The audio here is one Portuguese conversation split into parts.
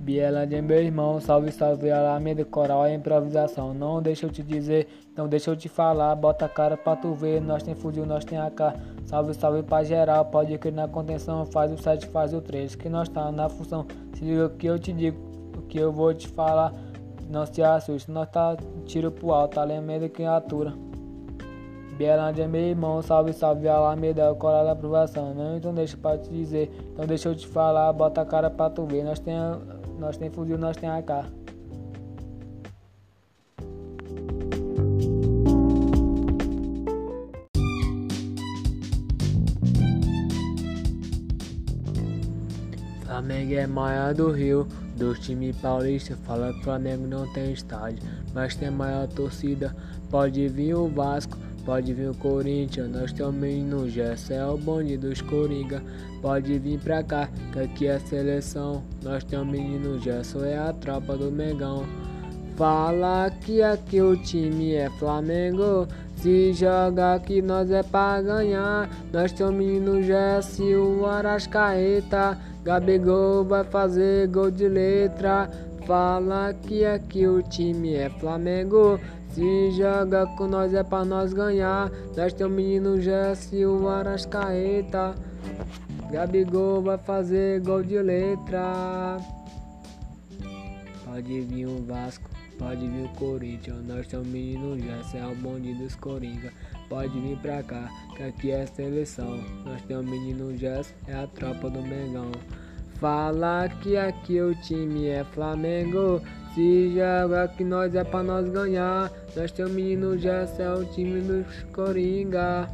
Bielândia, meu irmão, salve, salve, Alameda, coral é improvisação. Não deixa eu te dizer, não deixa eu te falar, bota a cara pra tu ver. Nós tem fuzil, nós tem AK. Salve, salve pra geral, pode crer na contenção. Faz o 7, faz o 3, que nós tá na função. Se liga que eu te digo, o que eu vou te falar. Não se assuste, nós tá tiro pro alto, Alameda que atura. Bielândia, meu irmão, salve, salve, Alameda, coral da aprovação. Não, então deixa pra te dizer, então deixa eu te falar, bota a cara pra tu ver. Nós tem nós tem fuzil, nós tem AK. Flamengo é maior do Rio, dos times paulistas. Fala que Flamengo não tem estádio, mas tem maior torcida. Pode vir o Vasco, Pode vir o Corinthians, nós também no Gerson é o bonde dos Coringa. Pode vir pra cá, que aqui é seleção. Nós temos menino Gerson, é a tropa do Megão. Fala que aqui o time é Flamengo. Se joga aqui nós é pra ganhar. Nós temos menino Gerson e o Arascaeta. Gabigol vai fazer gol de letra. Fala que aqui o time é Flamengo. Se joga com nós é pra nós ganhar. Nós tem o menino Jesse, o Arascaeta. Gabigol vai fazer gol de letra. Pode vir o Vasco, pode vir o Corinthians. Nós temos o menino Jesse, é o bonde dos Coringa. Pode vir pra cá, que aqui é seleção. Nós temos o menino Jesse, é a tropa do Mengão. Fala que aqui o time é Flamengo. Se joga que nós é pra nós ganhar. Nós temos menino Jess, é o time dos Coringa.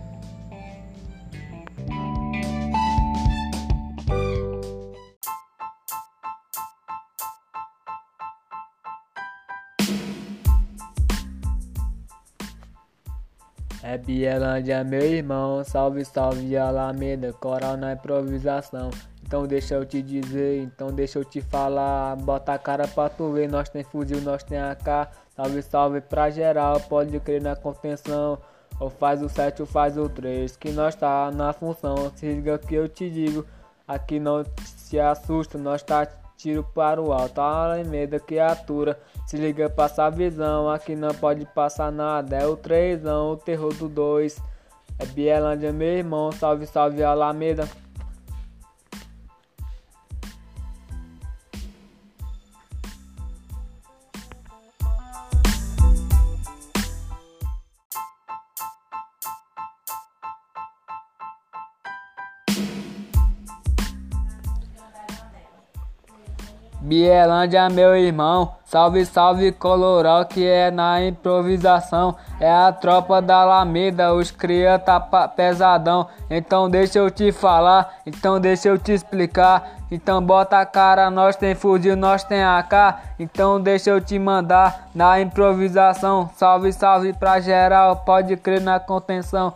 É Bielândia, meu irmão, salve, salve Alameda, coral na improvisação. Então deixa eu te dizer, então deixa eu te falar, bota a cara pra tu ver, nós tem fuzil, nós tem AK, salve salve pra geral, pode crer na contenção, ou faz o 7 ou faz o 3, que nós tá na função, se liga que eu te digo, aqui não se assusta, nós tá tiro para o alto, a medo que atura, se liga passa a visão, aqui não pode passar nada, é o 3, o terror do 2, é Bielândia meu irmão, salve salve Alameda. Bielândia, meu irmão, salve, salve Coloral, que é na improvisação. É a tropa da Alameda, os cria tá pesadão. Então deixa eu te falar, então deixa eu te explicar. Então bota a cara, nós tem fuzil, nós tem AK. Então deixa eu te mandar na improvisação. Salve, salve pra geral, pode crer na contenção.